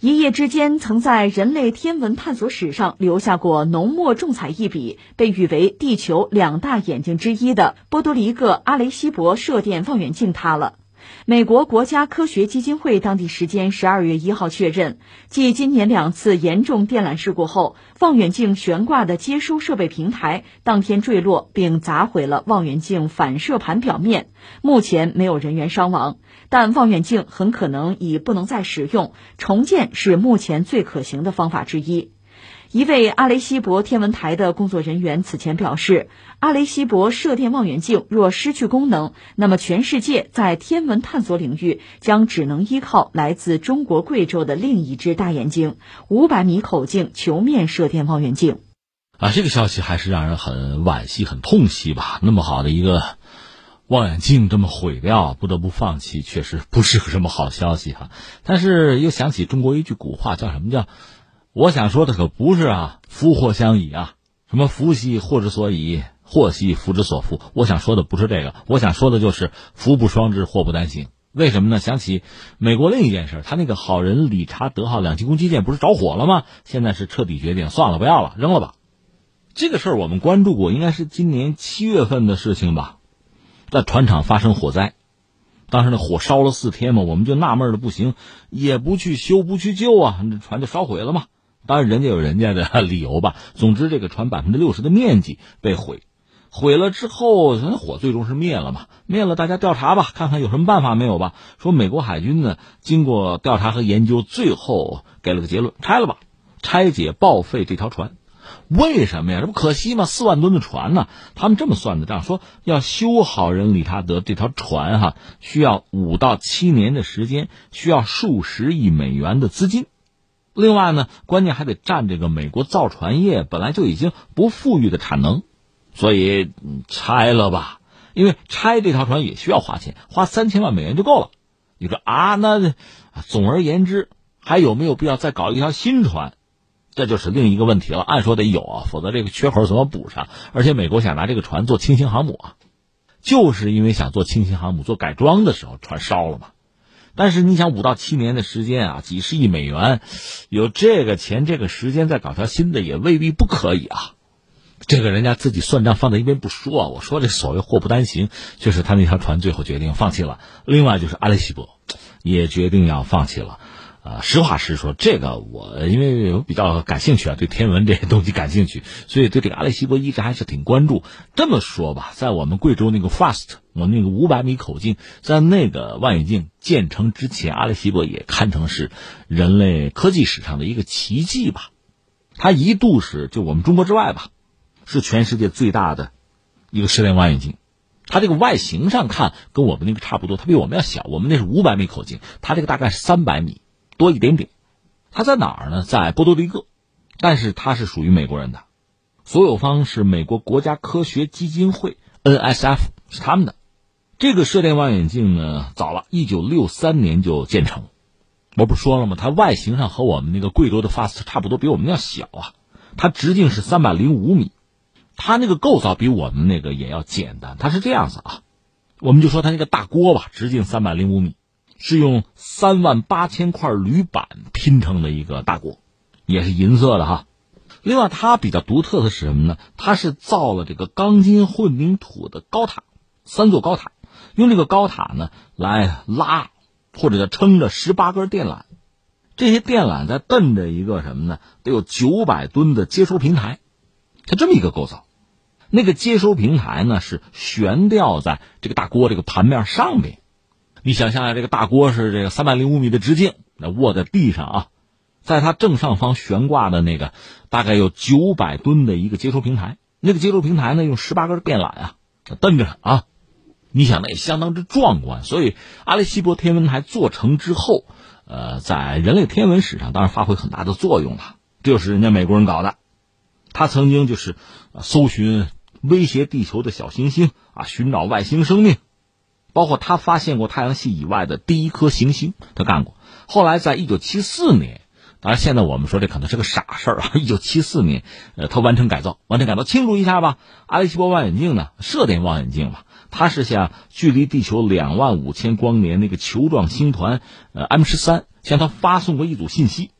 一夜之间，曾在人类天文探索史上留下过浓墨重彩一笔，被誉为地球两大眼睛之一的波多黎各阿雷西博射电望远镜塌了。美国国家科学基金会当地时间十二月一号确认，继今年两次严重电缆事故后，望远镜悬挂的接收设备平台当天坠落，并砸毁了望远镜反射盘表面。目前没有人员伤亡，但望远镜很可能已不能再使用，重建是目前最可行的方法之一。一位阿雷西博天文台的工作人员此前表示，阿雷西博射电望远镜若失去功能，那么全世界在天文探索领域将只能依靠来自中国贵州的另一只大眼睛——五百米口径球面射电望远镜。啊，这个消息还是让人很惋惜、很痛惜吧？那么好的一个望远镜这么毁掉，不得不放弃，确实不是个什么好消息哈。但是又想起中国一句古话，叫什么叫？我想说的可不是啊，福祸相倚啊，什么福兮祸之所倚，祸兮福之所伏。我想说的不是这个，我想说的就是福不双至，祸不单行。为什么呢？想起美国另一件事，他那个好人理查德号两栖攻击舰不是着火了吗？现在是彻底决定算了，不要了，扔了吧。这个事儿我们关注过，应该是今年七月份的事情吧，在船厂发生火灾，当时那火烧了四天嘛，我们就纳闷的不行，也不去修，不去救啊，这船就烧毁了嘛。当然，人家有人家的理由吧。总之，这个船百分之六十的面积被毁，毁了之后，那火最终是灭了嘛？灭了，大家调查吧，看看有什么办法没有吧？说美国海军呢，经过调查和研究，最后给了个结论：拆了吧，拆解报废这条船。为什么呀？这不可惜吗？四万吨的船呢？他们这么算的账，说要修好人理查德这条船哈，需要五到七年的时间，需要数十亿美元的资金。另外呢，关键还得占这个美国造船业本来就已经不富裕的产能，所以拆了吧。因为拆这条船也需要花钱，花三千万美元就够了。你说啊，那总而言之，还有没有必要再搞一条新船？这就是另一个问题了。按说得有啊，否则这个缺口怎么补上？而且美国想拿这个船做轻型航母啊，就是因为想做轻型航母做改装的时候，船烧了嘛。但是你想五到七年的时间啊，几十亿美元，有这个钱这个时间再搞条新的也未必不可以啊。这个人家自己算账放在一边不说，啊，我说这所谓祸不单行，就是他那条船最后决定放弃了。另外就是阿雷西博，也决定要放弃了。啊，实话实说，这个我因为我比较感兴趣啊，对天文这些东西感兴趣，所以对这个阿雷西博一直还是挺关注。这么说吧，在我们贵州那个 FAST，我那个五百米口径，在那个望远镜建成之前，阿雷西博也堪称是人类科技史上的一个奇迹吧。它一度是就我们中国之外吧，是全世界最大的一个射电望远镜。它这个外形上看跟我们那个差不多，它比我们要小。我们那是五百米口径，它这个大概是三百米。多一点点，他在哪儿呢？在波多黎各，但是他是属于美国人的，所有方是美国国家科学基金会 （NSF） 是他们的。这个射电望远镜呢，早了，一九六三年就建成。我不说了吗？它外形上和我们那个贵州的 FAST 差不多，比我们要小啊。它直径是三百零五米，它那个构造比我们那个也要简单。它是这样子啊，我们就说它那个大锅吧，直径三百零五米。是用三万八千块铝板拼成的一个大锅，也是银色的哈。另外，它比较独特的是什么呢？它是造了这个钢筋混凝土的高塔，三座高塔，用这个高塔呢来拉或者叫撑着十八根电缆，这些电缆在蹬着一个什么呢？得有九百吨的接收平台，它这么一个构造。那个接收平台呢是悬吊在这个大锅这个盘面上面。你想象下，这个大锅是这个三百零五米的直径，那卧在地上啊，在它正上方悬挂的那个大概有九百吨的一个接收平台，那个接收平台呢用十八根电缆啊蹬着啊，你想那也相当之壮观。所以阿雷西博天文台做成之后，呃，在人类天文史上当然发挥很大的作用了。这就是人家美国人搞的，他曾经就是搜寻威胁地球的小行星啊，寻找外星生命。包括他发现过太阳系以外的第一颗行星，他干过。后来在一九七四年，当然现在我们说这可能是个傻事儿啊。一九七四年，呃，他完成改造，完成改造，庆祝一下吧。阿雷西博望远镜呢，射电望远镜吧，它是向距离地球两万五千光年那个球状星团，呃，M 十三。向他发送过一组信息，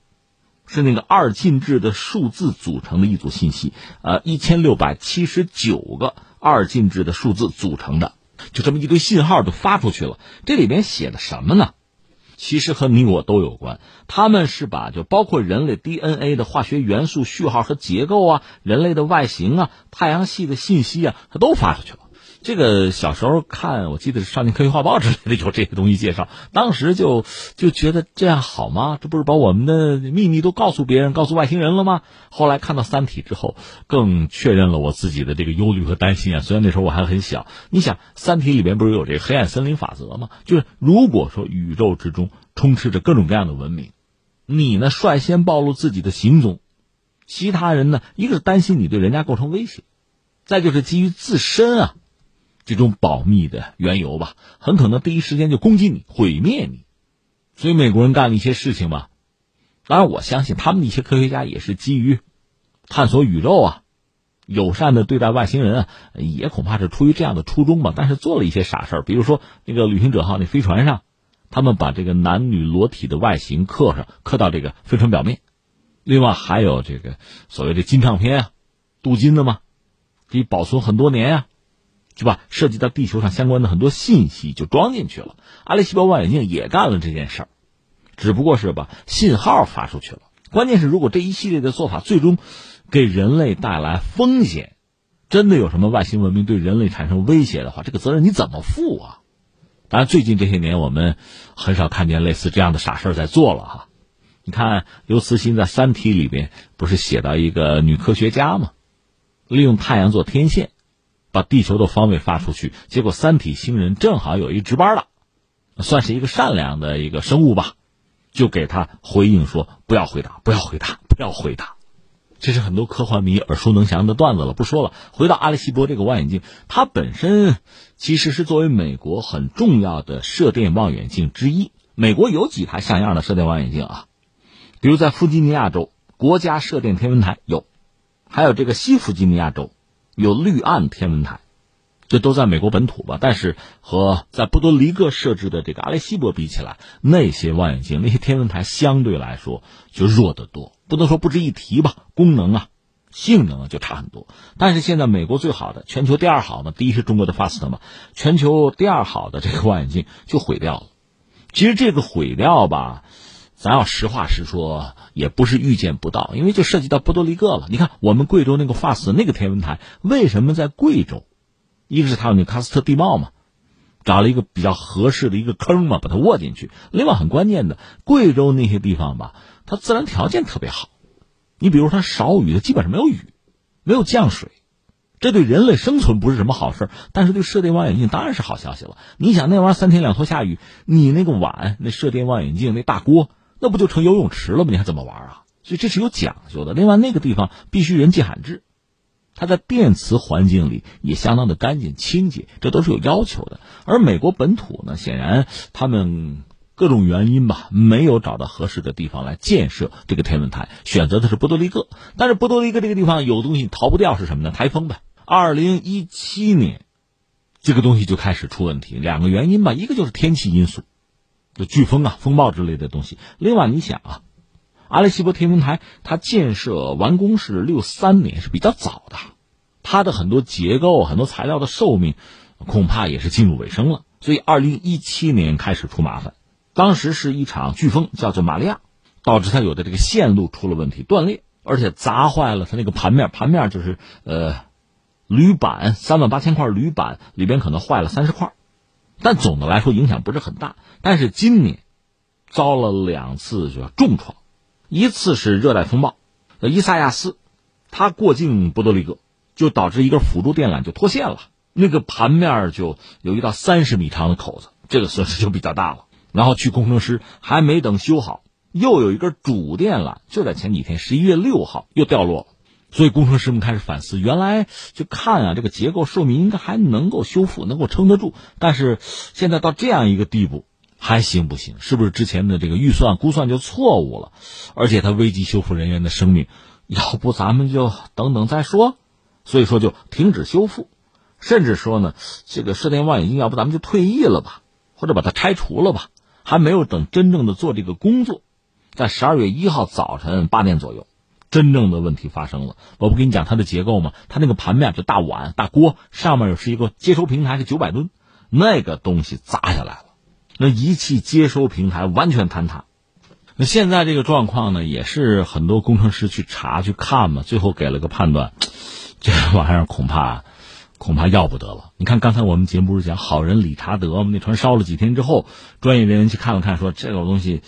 是那个二进制的数字组成的一组信息，呃，一千六百七十九个二进制的数字组成的，就这么一堆信号就发出去了。这里边写的什么呢？其实和你我都有关，他们是把就包括人类 DNA 的化学元素序号和结构啊，人类的外形啊，太阳系的信息啊，它都发出去了。这个小时候看，我记得是《少年科学画报》之类的有这些东西介绍，当时就就觉得这样好吗？这不是把我们的秘密都告诉别人、告诉外星人了吗？后来看到《三体》之后，更确认了我自己的这个忧虑和担心啊。虽然那时候我还很小，你想，《三体》里面不是有这个黑暗森林法则吗？就是如果说宇宙之中充斥着各种各样的文明，你呢率先暴露自己的行踪，其他人呢，一个是担心你对人家构成威胁，再就是基于自身啊。这种保密的缘由吧，很可能第一时间就攻击你、毁灭你，所以美国人干了一些事情吧。当然，我相信他们的一些科学家也是基于探索宇宙啊、友善的对待外星人啊，也恐怕是出于这样的初衷吧。但是做了一些傻事儿，比如说那个旅行者号那飞船上，他们把这个男女裸体的外形刻上，刻到这个飞船表面。另外还有这个所谓的金唱片啊，镀金的嘛，可以保存很多年呀。是吧涉及到地球上相关的很多信息就装进去了。阿雷西博望远镜也干了这件事儿，只不过是把信号发出去了。关键是，如果这一系列的做法最终给人类带来风险，真的有什么外星文明对人类产生威胁的话，这个责任你怎么负啊？当然，最近这些年我们很少看见类似这样的傻事在做了哈。你看刘慈欣在《三体》里边不是写到一个女科学家吗？利用太阳做天线。把地球的方位发出去，结果三体星人正好有一值班的，算是一个善良的一个生物吧，就给他回应说：“不要回答，不要回答，不要回答。”这是很多科幻迷耳熟能详的段子了，不说了。回到阿里西博这个望远镜，它本身其实是作为美国很重要的射电望远镜之一。美国有几台像样的射电望远镜啊，比如在弗吉尼亚州国家射电天文台有，还有这个西弗吉尼亚州。有绿岸天文台，这都在美国本土吧？但是和在波多黎各设置的这个阿雷西博比起来，那些望远镜、那些天文台相对来说就弱得多，不能说不值一提吧？功能啊、性能啊就差很多。但是现在美国最好的、全球第二好嘛，第一是中国的 FAST 嘛，全球第二好的这个望远镜就毁掉了。其实这个毁掉吧。咱要实话实说，也不是预见不到，因为就涉及到波多黎各了。你看，我们贵州那个 FAST 那个天文台，为什么在贵州？一个是它有那喀斯特地貌嘛，找了一个比较合适的一个坑嘛，把它卧进去。另外很关键的，贵州那些地方吧，它自然条件特别好。你比如它少雨，它基本上没有雨，没有降水，这对人类生存不是什么好事但是对射电望远镜当然是好消息了。你想那玩意儿三天两头下雨，你那个碗，那射电望远镜那大锅。那不就成游泳池了吗？你还怎么玩啊？所以这是有讲究的。另外，那个地方必须人迹罕至，它在电磁环境里也相当的干净清洁，这都是有要求的。而美国本土呢，显然他们各种原因吧，没有找到合适的地方来建设这个天文台，选择的是波多黎各。但是波多黎各这个地方有东西逃不掉，是什么呢？台风呗。二零一七年，这个东西就开始出问题，两个原因吧，一个就是天气因素。就飓风啊、风暴之类的东西。另外，你想啊，阿雷西博天文台它建设完工是六三年，是比较早的，它的很多结构、很多材料的寿命恐怕也是进入尾声了。所以，二零一七年开始出麻烦。当时是一场飓风，叫做玛利亚，导致它有的这个线路出了问题，断裂，而且砸坏了它那个盘面。盘面就是呃，铝板三万八千块铝板里边可能坏了三十块。但总的来说影响不是很大，但是今年遭了两次就重创，一次是热带风暴，伊萨亚斯，它过境波多黎各，就导致一根辅助电缆就脱线了，那个盘面就有一道三十米长的口子，这个损失就比较大了。然后去工程师还没等修好，又有一根主电缆就在前几天十一月六号又掉落了。所以工程师们开始反思，原来就看啊，这个结构寿命应该还能够修复，能够撑得住。但是现在到这样一个地步，还行不行？是不是之前的这个预算估算就错误了？而且它危及修复人员的生命，要不咱们就等等再说。所以说就停止修复，甚至说呢，这个射电望远镜要不咱们就退役了吧，或者把它拆除了吧。还没有等真正的做这个工作，在十二月一号早晨八点左右，真正的问题发生了。我不跟你讲它的结构吗？它那个盘面就大碗大锅，上面是一个接收平台，是九百吨，那个东西砸下来了，那仪器接收平台完全坍塌。那现在这个状况呢，也是很多工程师去查去看嘛，最后给了个判断，这玩意儿恐怕。恐怕要不得了。你看，刚才我们节目不是讲好人理查德吗？那船烧了几天之后，专业人员去看了看，说这个东西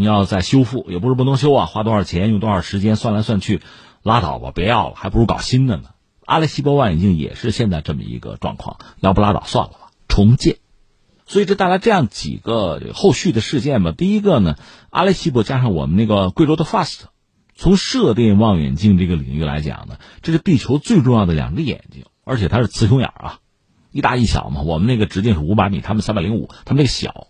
你要再修复，也不是不能修啊，花多少钱，用多少时间，算来算去，拉倒吧，别要了，还不如搞新的呢。阿雷西博望远镜也是现在这么一个状况，要不拉倒算了吧，重建。所以这带来这样几个后续的事件吧。第一个呢，阿雷西博加上我们那个贵州的 FAST，从射电望远镜这个领域来讲呢，这是地球最重要的两个眼睛。而且它是雌雄眼啊，一大一小嘛。我们那个直径是五百米，他们三百零五，他们那个小，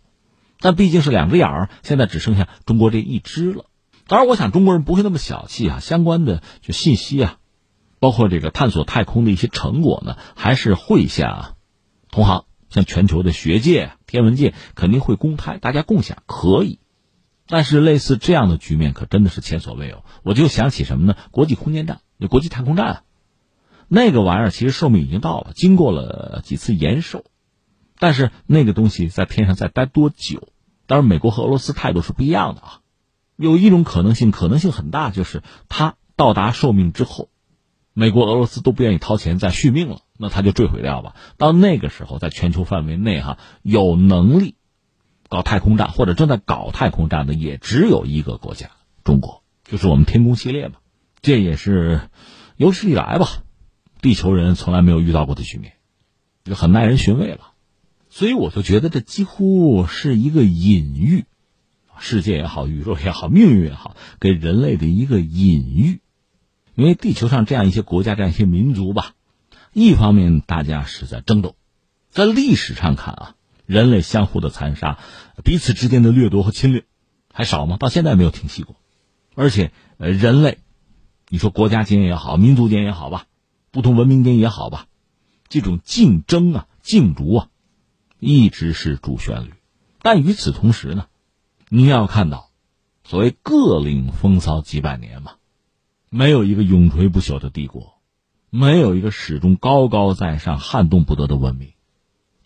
但毕竟是两只眼儿。现在只剩下中国这一只了。当然，我想中国人不会那么小气啊。相关的就信息啊，包括这个探索太空的一些成果呢，还是会向同行、像全球的学界、天文界肯定会公开，大家共享可以。但是类似这样的局面可真的是前所未有。我就想起什么呢？国际空间站，就国际太空站。那个玩意儿其实寿命已经到了，经过了几次延寿，但是那个东西在天上再待多久？当然，美国和俄罗斯态度是不一样的啊。有一种可能性，可能性很大，就是它到达寿命之后，美国、俄罗斯都不愿意掏钱再续命了，那它就坠毁掉吧。到那个时候，在全球范围内哈，有能力搞太空站或者正在搞太空站的，也只有一个国家——中国，就是我们天宫系列嘛。这也是有史以来吧。地球人从来没有遇到过的局面，就很耐人寻味了。所以我就觉得这几乎是一个隐喻，世界也好，宇宙也好，命运也好，给人类的一个隐喻。因为地球上这样一些国家、这样一些民族吧，一方面大家是在争斗，在历史上看啊，人类相互的残杀、彼此之间的掠夺和侵略还少吗？到现在没有停息过。而且，呃，人类，你说国家间也好，民族间也好吧。不同文明间也好吧，这种竞争啊、竞逐啊，一直是主旋律。但与此同时呢，你要看到，所谓各领风骚几百年嘛，没有一个永垂不朽的帝国，没有一个始终高高在上、撼动不得的文明，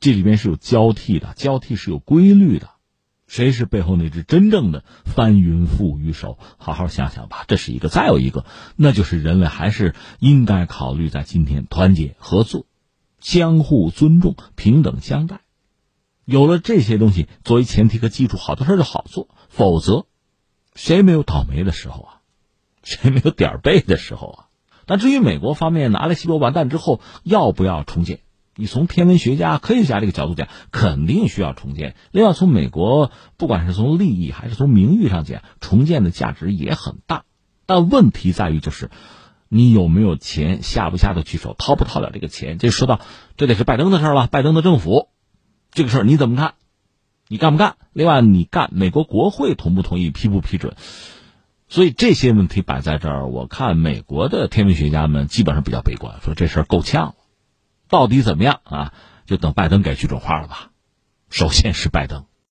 这里边是有交替的，交替是有规律的。谁是背后那只真正的翻云覆雨手？好好想想吧，这是一个。再有一个，那就是人类还是应该考虑在今天团结合作、相互尊重、平等相待。有了这些东西作为前提和基础，好多事就好做。否则，谁没有倒霉的时候啊？谁没有点儿背的时候啊？但至于美国方面呢？阿雷西博完蛋之后要不要重建？你从天文学家、科学家这个角度讲，肯定需要重建。另外，从美国，不管是从利益还是从名誉上讲，重建的价值也很大。但问题在于，就是你有没有钱，下不下得去手，掏不掏了这个钱。这说到，这得是拜登的事了。拜登的政府，这个事儿你怎么看？你干不干？另外，你干，美国国会同不同意，批不批准？所以这些问题摆在这儿，我看美国的天文学家们基本上比较悲观，说这事儿够呛。到底怎么样啊？就等拜登给句准话了吧。首先是拜登。